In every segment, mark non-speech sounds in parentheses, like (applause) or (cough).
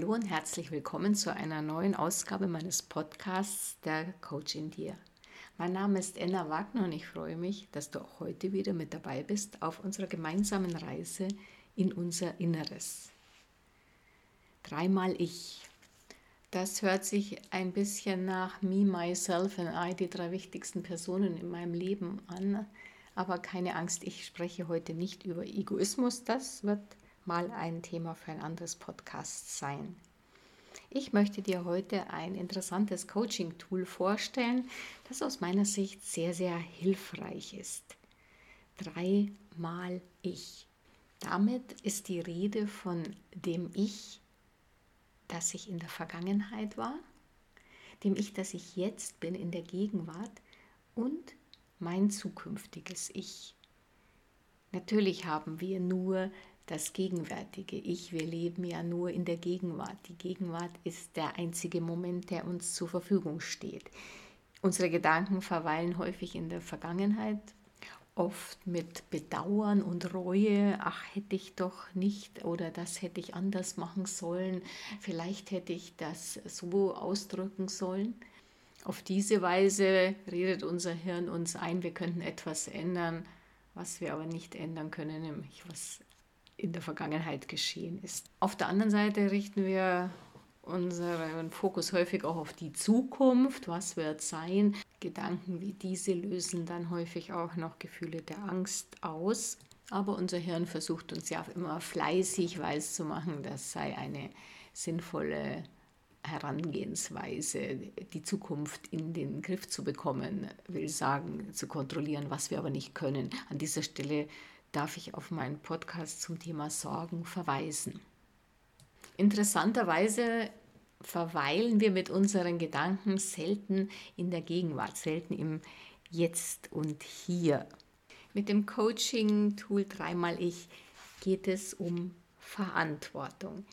Hallo und herzlich willkommen zu einer neuen Ausgabe meines Podcasts Der Coach in dir. Mein Name ist Enna Wagner und ich freue mich, dass du auch heute wieder mit dabei bist auf unserer gemeinsamen Reise in unser Inneres. Dreimal ich. Das hört sich ein bisschen nach Me, Myself and I, die drei wichtigsten Personen in meinem Leben an. Aber keine Angst, ich spreche heute nicht über Egoismus. Das wird mal ein Thema für ein anderes Podcast sein. Ich möchte dir heute ein interessantes Coaching-Tool vorstellen, das aus meiner Sicht sehr, sehr hilfreich ist. Dreimal Ich. Damit ist die Rede von dem Ich, das ich in der Vergangenheit war, dem Ich, das ich jetzt bin in der Gegenwart und mein zukünftiges Ich. Natürlich haben wir nur das gegenwärtige Ich. Wir leben ja nur in der Gegenwart. Die Gegenwart ist der einzige Moment, der uns zur Verfügung steht. Unsere Gedanken verweilen häufig in der Vergangenheit, oft mit Bedauern und Reue, ach hätte ich doch nicht oder das hätte ich anders machen sollen, vielleicht hätte ich das so ausdrücken sollen. Auf diese Weise redet unser Hirn uns ein, wir könnten etwas ändern, was wir aber nicht ändern können, nämlich was in der Vergangenheit geschehen ist. Auf der anderen Seite richten wir unseren Fokus häufig auch auf die Zukunft, was wird sein. Gedanken wie diese lösen dann häufig auch noch Gefühle der Angst aus. Aber unser Hirn versucht uns ja immer fleißig weiszumachen, das sei eine sinnvolle Herangehensweise, die Zukunft in den Griff zu bekommen, will sagen, zu kontrollieren, was wir aber nicht können. An dieser Stelle darf ich auf meinen Podcast zum Thema Sorgen verweisen. Interessanterweise verweilen wir mit unseren Gedanken selten in der Gegenwart, selten im Jetzt und Hier. Mit dem Coaching-Tool dreimal ich geht es um Verantwortung.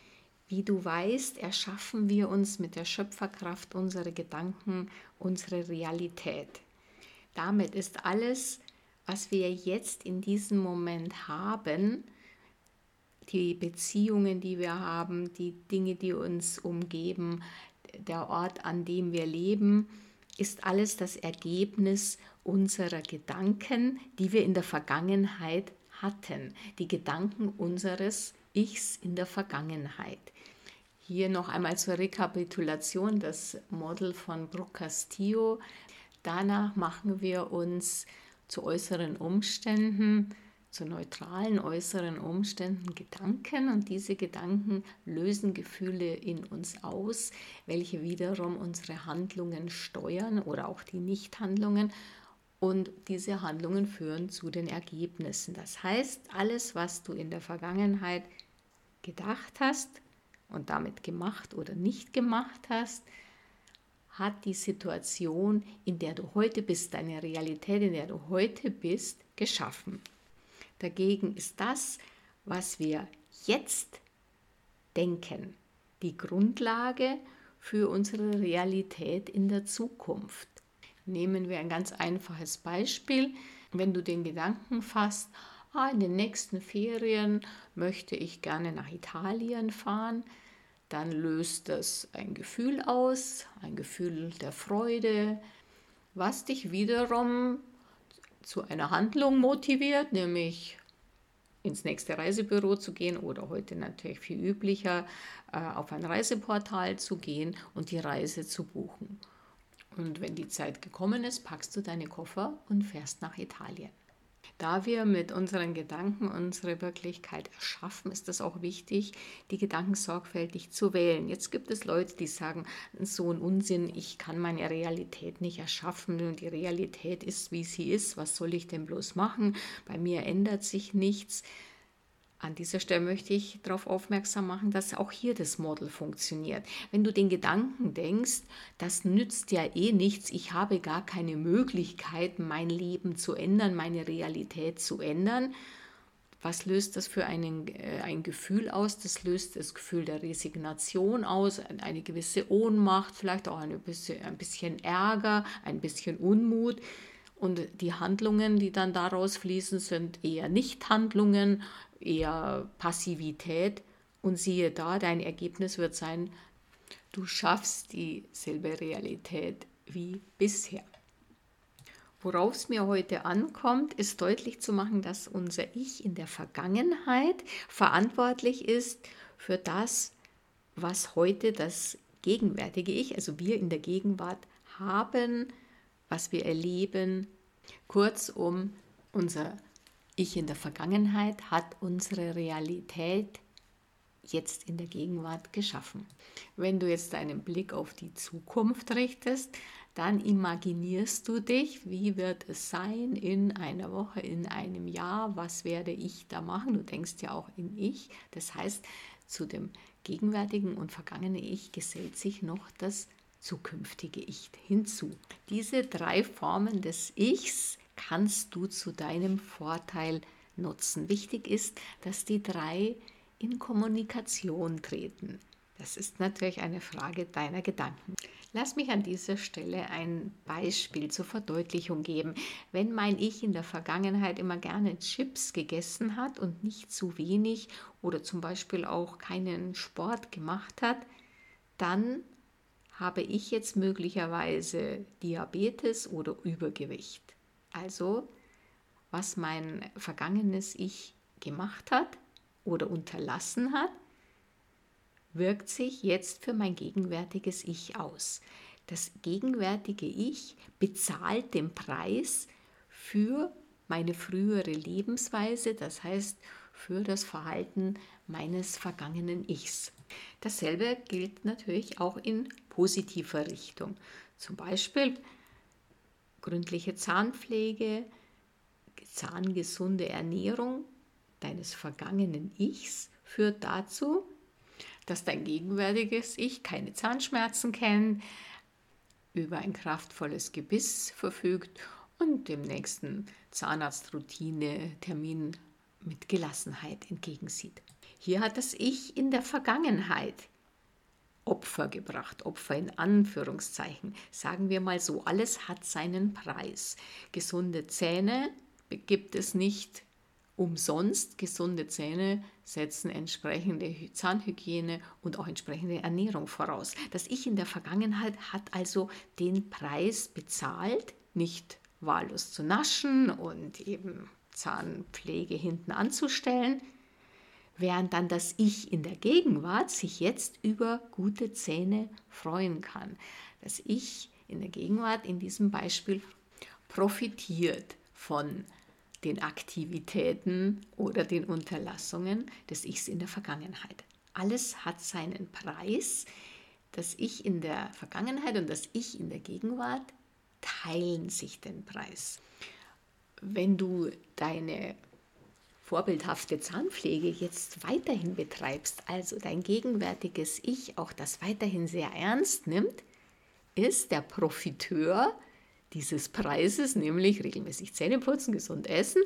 Wie du weißt, erschaffen wir uns mit der Schöpferkraft unserer Gedanken unsere Realität. Damit ist alles, was wir jetzt in diesem Moment haben, die Beziehungen, die wir haben, die Dinge, die uns umgeben, der Ort, an dem wir leben, ist alles das Ergebnis unserer Gedanken, die wir in der Vergangenheit hatten. Die Gedanken unseres Ichs in der Vergangenheit. Hier noch einmal zur Rekapitulation das Model von Brooke Castillo. Danach machen wir uns zu äußeren Umständen, zu neutralen äußeren Umständen Gedanken und diese Gedanken lösen Gefühle in uns aus, welche wiederum unsere Handlungen steuern oder auch die Nichthandlungen und diese Handlungen führen zu den Ergebnissen. Das heißt, alles, was du in der Vergangenheit gedacht hast und damit gemacht oder nicht gemacht hast, hat die Situation, in der du heute bist, deine Realität, in der du heute bist, geschaffen. Dagegen ist das, was wir jetzt denken, die Grundlage für unsere Realität in der Zukunft. Nehmen wir ein ganz einfaches Beispiel. Wenn du den Gedanken fasst, ah, in den nächsten Ferien möchte ich gerne nach Italien fahren, dann löst das ein Gefühl aus, ein Gefühl der Freude, was dich wiederum zu einer Handlung motiviert, nämlich ins nächste Reisebüro zu gehen oder heute natürlich viel üblicher äh, auf ein Reiseportal zu gehen und die Reise zu buchen. Und wenn die Zeit gekommen ist, packst du deine Koffer und fährst nach Italien. Da wir mit unseren Gedanken unsere Wirklichkeit erschaffen, ist es auch wichtig, die Gedanken sorgfältig zu wählen. Jetzt gibt es Leute, die sagen, so ein Unsinn, ich kann meine Realität nicht erschaffen und die Realität ist, wie sie ist. Was soll ich denn bloß machen? Bei mir ändert sich nichts. An dieser Stelle möchte ich darauf aufmerksam machen, dass auch hier das Model funktioniert. Wenn du den Gedanken denkst, das nützt ja eh nichts, ich habe gar keine Möglichkeit, mein Leben zu ändern, meine Realität zu ändern, was löst das für einen, äh, ein Gefühl aus? Das löst das Gefühl der Resignation aus, eine gewisse Ohnmacht, vielleicht auch ein bisschen, ein bisschen Ärger, ein bisschen Unmut. Und die Handlungen, die dann daraus fließen, sind eher Nichthandlungen, eher Passivität Und siehe da, dein Ergebnis wird sein, du schaffst dieselbe Realität wie bisher. Worauf es mir heute ankommt, ist deutlich zu machen, dass unser Ich in der Vergangenheit verantwortlich ist für das, was heute das gegenwärtige Ich, also wir in der Gegenwart haben, was wir erleben. Kurzum, unser Ich in der Vergangenheit hat unsere Realität jetzt in der Gegenwart geschaffen. Wenn du jetzt deinen Blick auf die Zukunft richtest, dann imaginierst du dich, wie wird es sein in einer Woche, in einem Jahr, was werde ich da machen? Du denkst ja auch in ich. Das heißt, zu dem gegenwärtigen und vergangenen Ich gesellt sich noch das zukünftige Ich hinzu. Diese drei Formen des Ichs kannst du zu deinem Vorteil nutzen. Wichtig ist, dass die drei in Kommunikation treten. Das ist natürlich eine Frage deiner Gedanken. Lass mich an dieser Stelle ein Beispiel zur Verdeutlichung geben. Wenn mein Ich in der Vergangenheit immer gerne Chips gegessen hat und nicht zu wenig oder zum Beispiel auch keinen Sport gemacht hat, dann habe ich jetzt möglicherweise Diabetes oder Übergewicht. Also, was mein vergangenes Ich gemacht hat oder unterlassen hat, wirkt sich jetzt für mein gegenwärtiges Ich aus. Das gegenwärtige Ich bezahlt den Preis für meine frühere Lebensweise, das heißt für das Verhalten meines vergangenen Ichs. Dasselbe gilt natürlich auch in positiver Richtung. Zum Beispiel gründliche Zahnpflege, zahngesunde Ernährung deines vergangenen Ichs führt dazu, dass dein gegenwärtiges Ich keine Zahnschmerzen kennt, über ein kraftvolles Gebiss verfügt und dem nächsten Zahnarztroutine-Termin mit Gelassenheit entgegensieht. Hier hat das Ich in der Vergangenheit Opfer gebracht, Opfer in Anführungszeichen. Sagen wir mal so, alles hat seinen Preis. Gesunde Zähne gibt es nicht umsonst. Gesunde Zähne setzen entsprechende Zahnhygiene und auch entsprechende Ernährung voraus. Das Ich in der Vergangenheit hat also den Preis bezahlt, nicht wahllos zu naschen und eben Zahnpflege hinten anzustellen, während dann das Ich in der Gegenwart sich jetzt über gute Zähne freuen kann. Das Ich in der Gegenwart in diesem Beispiel profitiert von den Aktivitäten oder den Unterlassungen des Ichs in der Vergangenheit. Alles hat seinen Preis. Das Ich in der Vergangenheit und das Ich in der Gegenwart teilen sich den Preis. Wenn du deine vorbildhafte Zahnpflege jetzt weiterhin betreibst, also dein gegenwärtiges Ich auch das weiterhin sehr ernst nimmt, ist der Profiteur dieses Preises, nämlich regelmäßig Zähne putzen, gesund essen,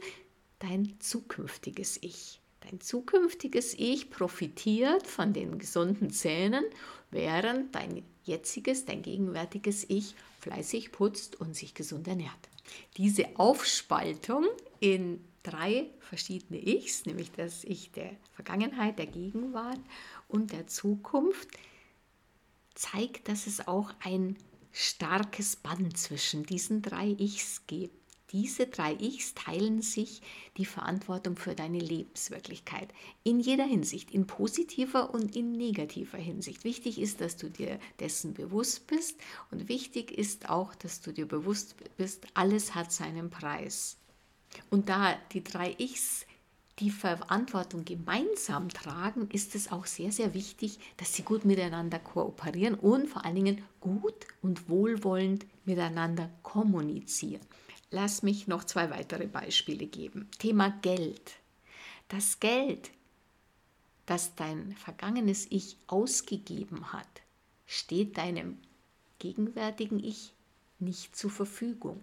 dein zukünftiges Ich. Dein zukünftiges Ich profitiert von den gesunden Zähnen, während dein jetziges, dein gegenwärtiges Ich fleißig putzt und sich gesund ernährt. Diese Aufspaltung in drei verschiedene Ichs, nämlich das Ich der Vergangenheit, der Gegenwart und der Zukunft, zeigt, dass es auch ein starkes Band zwischen diesen drei Ichs gibt. Diese drei Ichs teilen sich die Verantwortung für deine Lebenswirklichkeit in jeder Hinsicht, in positiver und in negativer Hinsicht. Wichtig ist, dass du dir dessen bewusst bist und wichtig ist auch, dass du dir bewusst bist, alles hat seinen Preis. Und da die drei Ichs die Verantwortung gemeinsam tragen, ist es auch sehr, sehr wichtig, dass sie gut miteinander kooperieren und vor allen Dingen gut und wohlwollend miteinander kommunizieren. Lass mich noch zwei weitere Beispiele geben. Thema Geld. Das Geld, das dein vergangenes Ich ausgegeben hat, steht deinem gegenwärtigen Ich nicht zur Verfügung.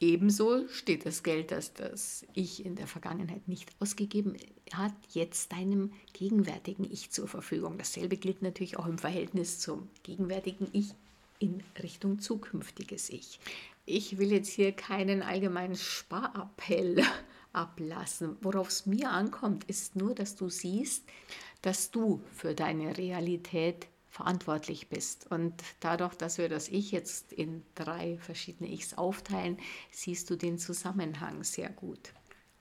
Ebenso steht das Geld, das das Ich in der Vergangenheit nicht ausgegeben hat, jetzt deinem gegenwärtigen Ich zur Verfügung. Dasselbe gilt natürlich auch im Verhältnis zum gegenwärtigen Ich in Richtung zukünftiges Ich. Ich will jetzt hier keinen allgemeinen Sparappell (laughs) ablassen. Worauf es mir ankommt, ist nur, dass du siehst, dass du für deine Realität verantwortlich bist. Und dadurch, dass wir das Ich jetzt in drei verschiedene Ichs aufteilen, siehst du den Zusammenhang sehr gut.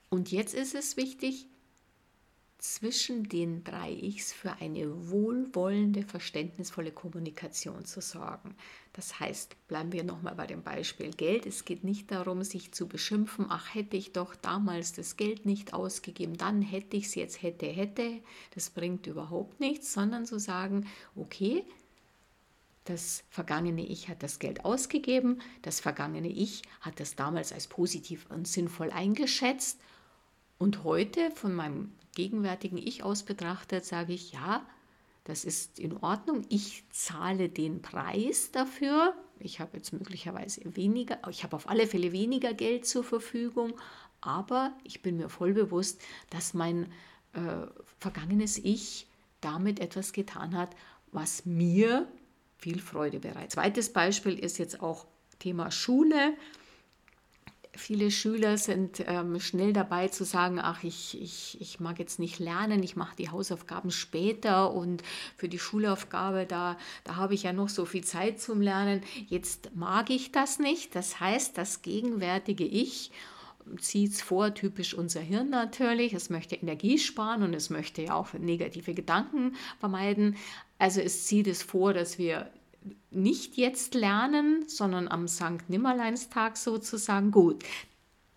Und jetzt ist es wichtig, zwischen den drei Ichs für eine wohlwollende, verständnisvolle Kommunikation zu sorgen. Das heißt, bleiben wir nochmal bei dem Beispiel Geld. Es geht nicht darum, sich zu beschimpfen, ach hätte ich doch damals das Geld nicht ausgegeben, dann hätte ich es jetzt, hätte, hätte. Das bringt überhaupt nichts, sondern zu sagen, okay, das vergangene Ich hat das Geld ausgegeben, das vergangene Ich hat das damals als positiv und sinnvoll eingeschätzt und heute von meinem gegenwärtigen Ich aus betrachtet, sage ich, ja, das ist in Ordnung. Ich zahle den Preis dafür. Ich habe jetzt möglicherweise weniger, ich habe auf alle Fälle weniger Geld zur Verfügung, aber ich bin mir voll bewusst, dass mein äh, vergangenes Ich damit etwas getan hat, was mir viel Freude bereitet. Zweites Beispiel ist jetzt auch Thema Schule. Viele Schüler sind ähm, schnell dabei zu sagen, ach, ich, ich, ich mag jetzt nicht lernen, ich mache die Hausaufgaben später und für die Schulaufgabe, da, da habe ich ja noch so viel Zeit zum Lernen. Jetzt mag ich das nicht. Das heißt, das gegenwärtige Ich zieht es vor, typisch unser Hirn natürlich. Es möchte Energie sparen und es möchte ja auch negative Gedanken vermeiden. Also es zieht es vor, dass wir nicht jetzt lernen, sondern am Sankt Nimmerleinstag sozusagen. Gut,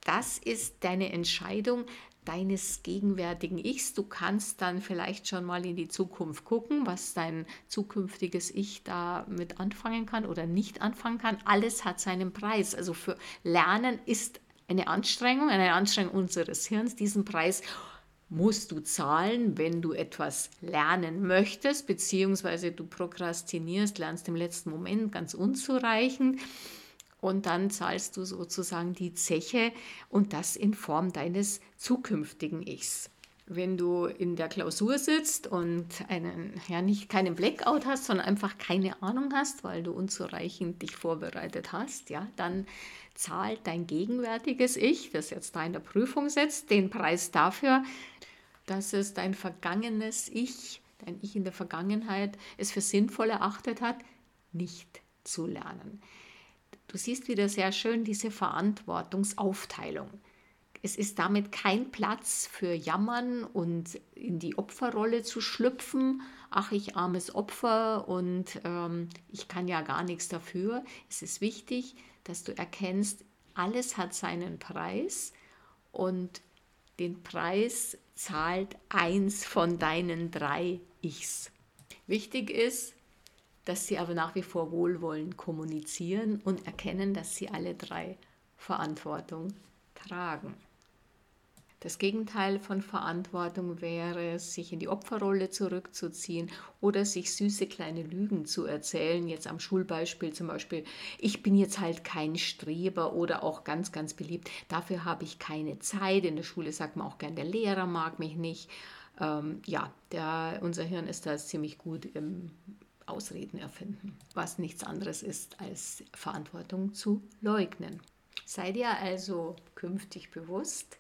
das ist deine Entscheidung deines gegenwärtigen Ichs. Du kannst dann vielleicht schon mal in die Zukunft gucken, was dein zukünftiges Ich da mit anfangen kann oder nicht anfangen kann. Alles hat seinen Preis. Also für Lernen ist eine Anstrengung, eine Anstrengung unseres Hirns, diesen Preis musst du zahlen, wenn du etwas lernen möchtest, beziehungsweise du prokrastinierst, lernst im letzten Moment ganz unzureichend und dann zahlst du sozusagen die Zeche und das in Form deines zukünftigen Ichs. Wenn du in der Klausur sitzt und einen, ja, nicht keinen Blackout hast, sondern einfach keine Ahnung hast, weil du unzureichend dich vorbereitet hast, ja, dann zahlt dein gegenwärtiges Ich, das jetzt da in der Prüfung sitzt, den Preis dafür, dass es dein vergangenes Ich, dein Ich in der Vergangenheit, es für sinnvoll erachtet hat, nicht zu lernen. Du siehst wieder sehr schön diese Verantwortungsaufteilung. Es ist damit kein Platz für Jammern und in die Opferrolle zu schlüpfen. Ach, ich armes Opfer und ähm, ich kann ja gar nichts dafür. Es ist wichtig, dass du erkennst, alles hat seinen Preis und den Preis zahlt eins von deinen drei Ichs. Wichtig ist, dass sie aber nach wie vor wohlwollend kommunizieren und erkennen, dass sie alle drei Verantwortung tragen. Das Gegenteil von Verantwortung wäre, sich in die Opferrolle zurückzuziehen oder sich süße kleine Lügen zu erzählen. Jetzt am Schulbeispiel zum Beispiel, ich bin jetzt halt kein Streber oder auch ganz, ganz beliebt, dafür habe ich keine Zeit. In der Schule sagt man auch gern, der Lehrer mag mich nicht. Ähm, ja, der, unser Hirn ist da ziemlich gut im Ausreden erfinden, was nichts anderes ist als Verantwortung zu leugnen. Sei dir also künftig bewusst,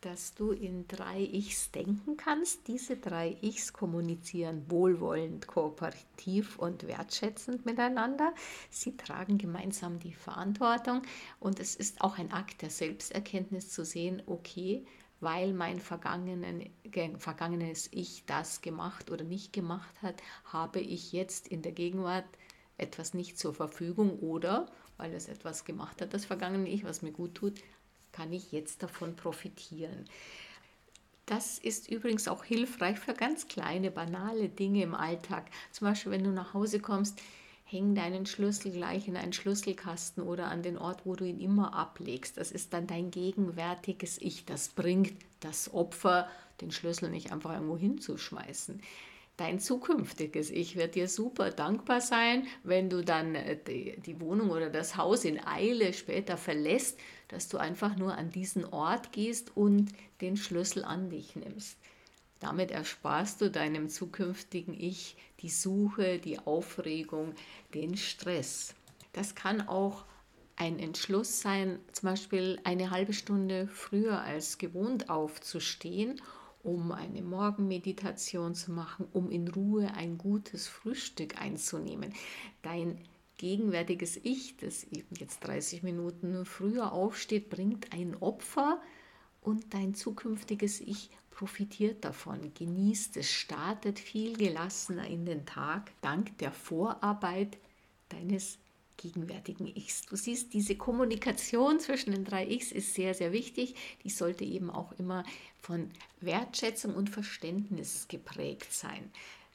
dass du in drei Ichs denken kannst. Diese drei Ichs kommunizieren wohlwollend, kooperativ und wertschätzend miteinander. Sie tragen gemeinsam die Verantwortung und es ist auch ein Akt der Selbsterkenntnis zu sehen, okay, weil mein vergangenes Ich das gemacht oder nicht gemacht hat, habe ich jetzt in der Gegenwart etwas nicht zur Verfügung oder weil es etwas gemacht hat, das vergangene Ich, was mir gut tut, kann ich jetzt davon profitieren. Das ist übrigens auch hilfreich für ganz kleine, banale Dinge im Alltag. Zum Beispiel, wenn du nach Hause kommst, häng deinen Schlüssel gleich in einen Schlüsselkasten oder an den Ort, wo du ihn immer ablegst. Das ist dann dein gegenwärtiges Ich. Das bringt das Opfer, den Schlüssel nicht einfach irgendwo hinzuschmeißen. Dein zukünftiges Ich wird dir super dankbar sein, wenn du dann äh, die, die Wohnung oder das Haus in Eile später verlässt, dass du einfach nur an diesen Ort gehst und den Schlüssel an dich nimmst. Damit ersparst du deinem zukünftigen Ich die Suche, die Aufregung, den Stress. Das kann auch ein Entschluss sein, zum Beispiel eine halbe Stunde früher als gewohnt aufzustehen, um eine Morgenmeditation zu machen, um in Ruhe ein gutes Frühstück einzunehmen. Dein gegenwärtiges Ich, das eben jetzt 30 Minuten früher aufsteht, bringt ein Opfer und dein zukünftiges Ich profitiert davon, genießt es, startet viel gelassener in den Tag dank der Vorarbeit deines gegenwärtigen Ichs. Du siehst, diese Kommunikation zwischen den drei Ichs ist sehr, sehr wichtig. Die sollte eben auch immer von Wertschätzung und Verständnis geprägt sein.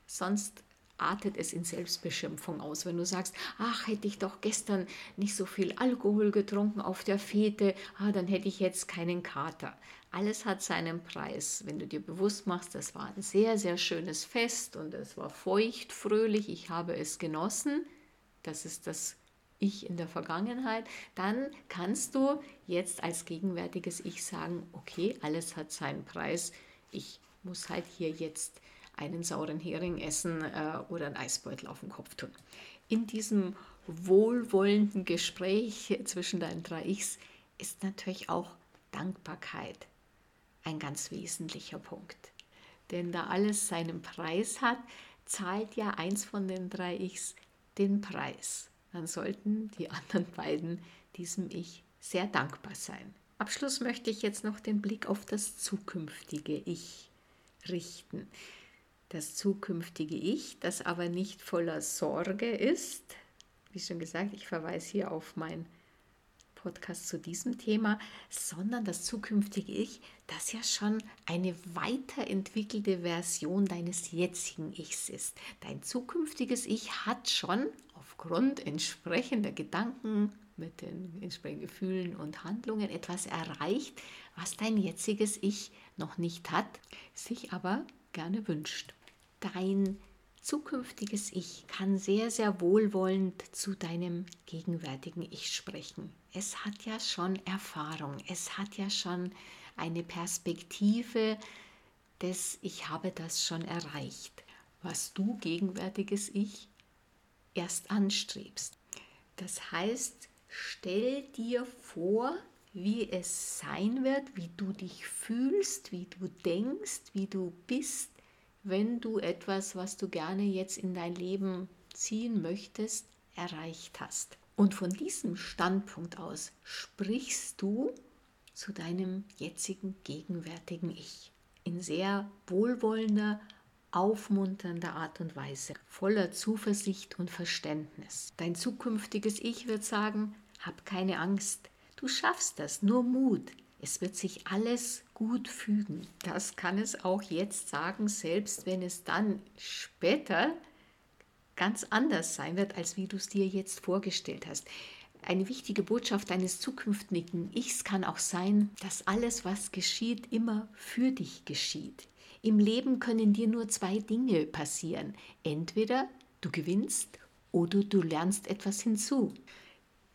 Sonst artet es in Selbstbeschimpfung aus. Wenn du sagst, ach, hätte ich doch gestern nicht so viel Alkohol getrunken auf der Fete, ah, dann hätte ich jetzt keinen Kater. Alles hat seinen Preis. Wenn du dir bewusst machst, das war ein sehr, sehr schönes Fest und es war feucht, fröhlich, ich habe es genossen, das ist das Ich in der Vergangenheit, dann kannst du jetzt als gegenwärtiges Ich sagen, okay, alles hat seinen Preis, ich muss halt hier jetzt einen sauren Hering essen äh, oder einen Eisbeutel auf den Kopf tun. In diesem wohlwollenden Gespräch zwischen deinen drei Ichs ist natürlich auch Dankbarkeit ein ganz wesentlicher Punkt. Denn da alles seinen Preis hat, zahlt ja eins von den drei Ichs den Preis. Dann sollten die anderen beiden diesem Ich sehr dankbar sein. Abschluss möchte ich jetzt noch den Blick auf das zukünftige Ich richten das zukünftige Ich, das aber nicht voller Sorge ist. Wie schon gesagt, ich verweise hier auf meinen Podcast zu diesem Thema, sondern das zukünftige Ich, das ja schon eine weiterentwickelte Version deines jetzigen Ichs ist. Dein zukünftiges Ich hat schon aufgrund entsprechender Gedanken mit den entsprechenden Gefühlen und Handlungen etwas erreicht, was dein jetziges Ich noch nicht hat, sich aber gerne wünscht dein zukünftiges Ich kann sehr, sehr wohlwollend zu deinem gegenwärtigen Ich sprechen. Es hat ja schon Erfahrung, es hat ja schon eine Perspektive des Ich habe das schon erreicht, was du gegenwärtiges Ich erst anstrebst. Das heißt, stell dir vor, wie es sein wird, wie du dich fühlst, wie du denkst, wie du bist, wenn du etwas, was du gerne jetzt in dein Leben ziehen möchtest, erreicht hast. Und von diesem Standpunkt aus sprichst du zu deinem jetzigen gegenwärtigen Ich. In sehr wohlwollender, aufmunternder Art und Weise, voller Zuversicht und Verständnis. Dein zukünftiges Ich wird sagen, hab keine Angst, du schaffst das, nur Mut, es wird sich alles gut fügen. Das kann es auch jetzt sagen, selbst wenn es dann später ganz anders sein wird, als wie du es dir jetzt vorgestellt hast. Eine wichtige Botschaft deines zukünftigen Ichs kann auch sein, dass alles, was geschieht, immer für dich geschieht. Im Leben können dir nur zwei Dinge passieren. Entweder du gewinnst oder du lernst etwas hinzu.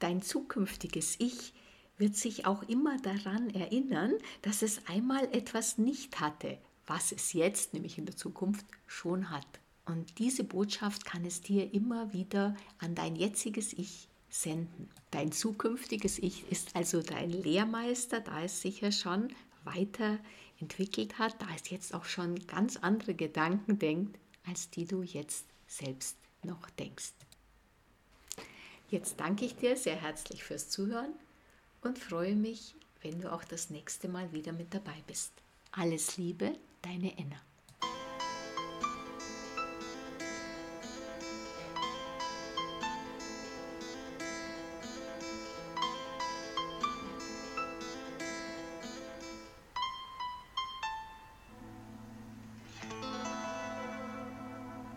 Dein zukünftiges Ich wird sich auch immer daran erinnern, dass es einmal etwas nicht hatte, was es jetzt, nämlich in der Zukunft, schon hat. Und diese Botschaft kann es dir immer wieder an dein jetziges Ich senden. Dein zukünftiges Ich ist also dein Lehrmeister, da es sicher schon weiterentwickelt hat, da es jetzt auch schon ganz andere Gedanken denkt, als die du jetzt selbst noch denkst. Jetzt danke ich dir sehr herzlich fürs Zuhören und freue mich, wenn du auch das nächste Mal wieder mit dabei bist. Alles Liebe, deine Enna.